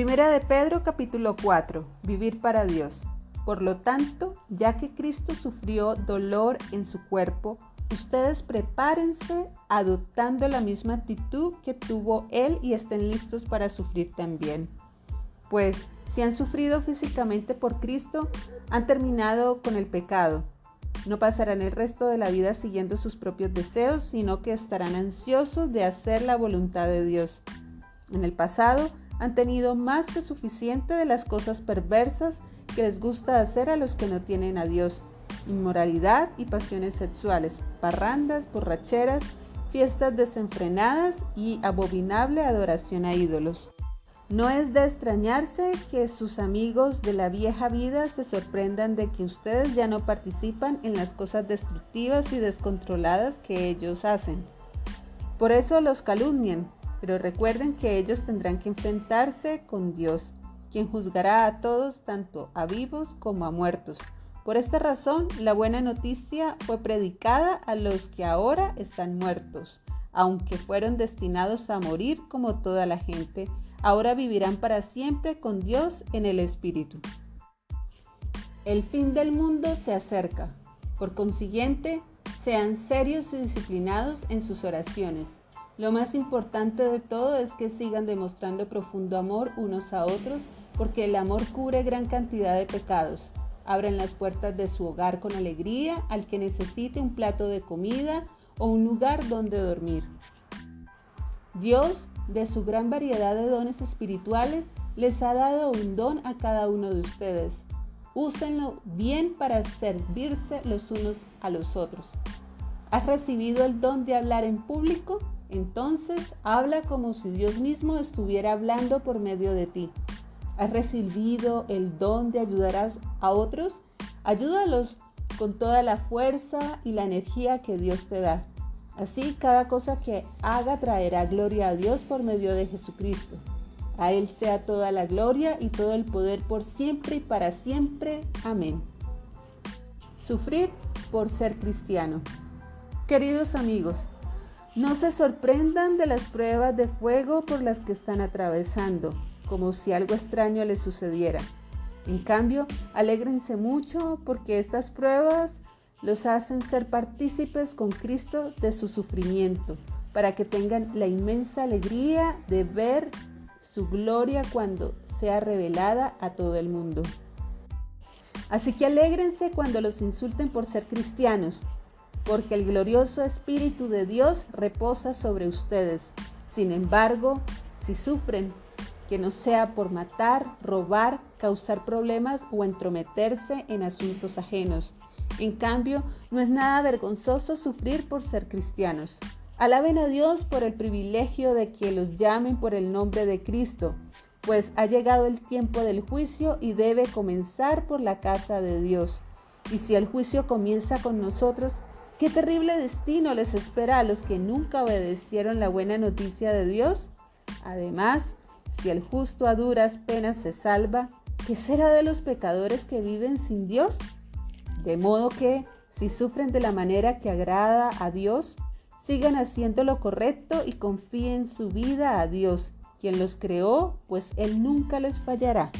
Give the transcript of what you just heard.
Primera de Pedro capítulo 4. Vivir para Dios. Por lo tanto, ya que Cristo sufrió dolor en su cuerpo, ustedes prepárense adoptando la misma actitud que tuvo Él y estén listos para sufrir también. Pues si han sufrido físicamente por Cristo, han terminado con el pecado. No pasarán el resto de la vida siguiendo sus propios deseos, sino que estarán ansiosos de hacer la voluntad de Dios. En el pasado han tenido más que suficiente de las cosas perversas que les gusta hacer a los que no tienen a Dios. Inmoralidad y pasiones sexuales, parrandas, borracheras, fiestas desenfrenadas y abominable adoración a ídolos. No es de extrañarse que sus amigos de la vieja vida se sorprendan de que ustedes ya no participan en las cosas destructivas y descontroladas que ellos hacen. Por eso los calumnian, pero recuerden que ellos tendrán que enfrentarse con Dios, quien juzgará a todos, tanto a vivos como a muertos. Por esta razón, la buena noticia fue predicada a los que ahora están muertos, aunque fueron destinados a morir como toda la gente, ahora vivirán para siempre con Dios en el Espíritu. El fin del mundo se acerca. Por consiguiente, sean serios y disciplinados en sus oraciones lo más importante de todo es que sigan demostrando profundo amor unos a otros, porque el amor cubre gran cantidad de pecados. Abran las puertas de su hogar con alegría al que necesite un plato de comida o un lugar donde dormir. Dios, de su gran variedad de dones espirituales, les ha dado un don a cada uno de ustedes. Úsenlo bien para servirse los unos a los otros. ¿Has recibido el don de hablar en público? Entonces habla como si Dios mismo estuviera hablando por medio de ti. ¿Has recibido el don de ayudar a otros? Ayúdalos con toda la fuerza y la energía que Dios te da. Así cada cosa que haga traerá gloria a Dios por medio de Jesucristo. A Él sea toda la gloria y todo el poder por siempre y para siempre. Amén. Sufrir por ser cristiano. Queridos amigos, no se sorprendan de las pruebas de fuego por las que están atravesando, como si algo extraño les sucediera. En cambio, alégrense mucho porque estas pruebas los hacen ser partícipes con Cristo de su sufrimiento, para que tengan la inmensa alegría de ver su gloria cuando sea revelada a todo el mundo. Así que alégrense cuando los insulten por ser cristianos, porque el glorioso Espíritu de Dios reposa sobre ustedes. Sin embargo, si sufren, que no sea por matar, robar, causar problemas o entrometerse en asuntos ajenos. En cambio, no es nada vergonzoso sufrir por ser cristianos. Alaben a Dios por el privilegio de que los llamen por el nombre de Cristo, pues ha llegado el tiempo del juicio y debe comenzar por la casa de Dios. Y si el juicio comienza con nosotros, Qué terrible destino les espera a los que nunca obedecieron la buena noticia de Dios. Además, si el justo a duras penas se salva, ¿qué será de los pecadores que viven sin Dios? De modo que, si sufren de la manera que agrada a Dios, sigan haciendo lo correcto y confíen su vida a Dios, quien los creó, pues Él nunca les fallará.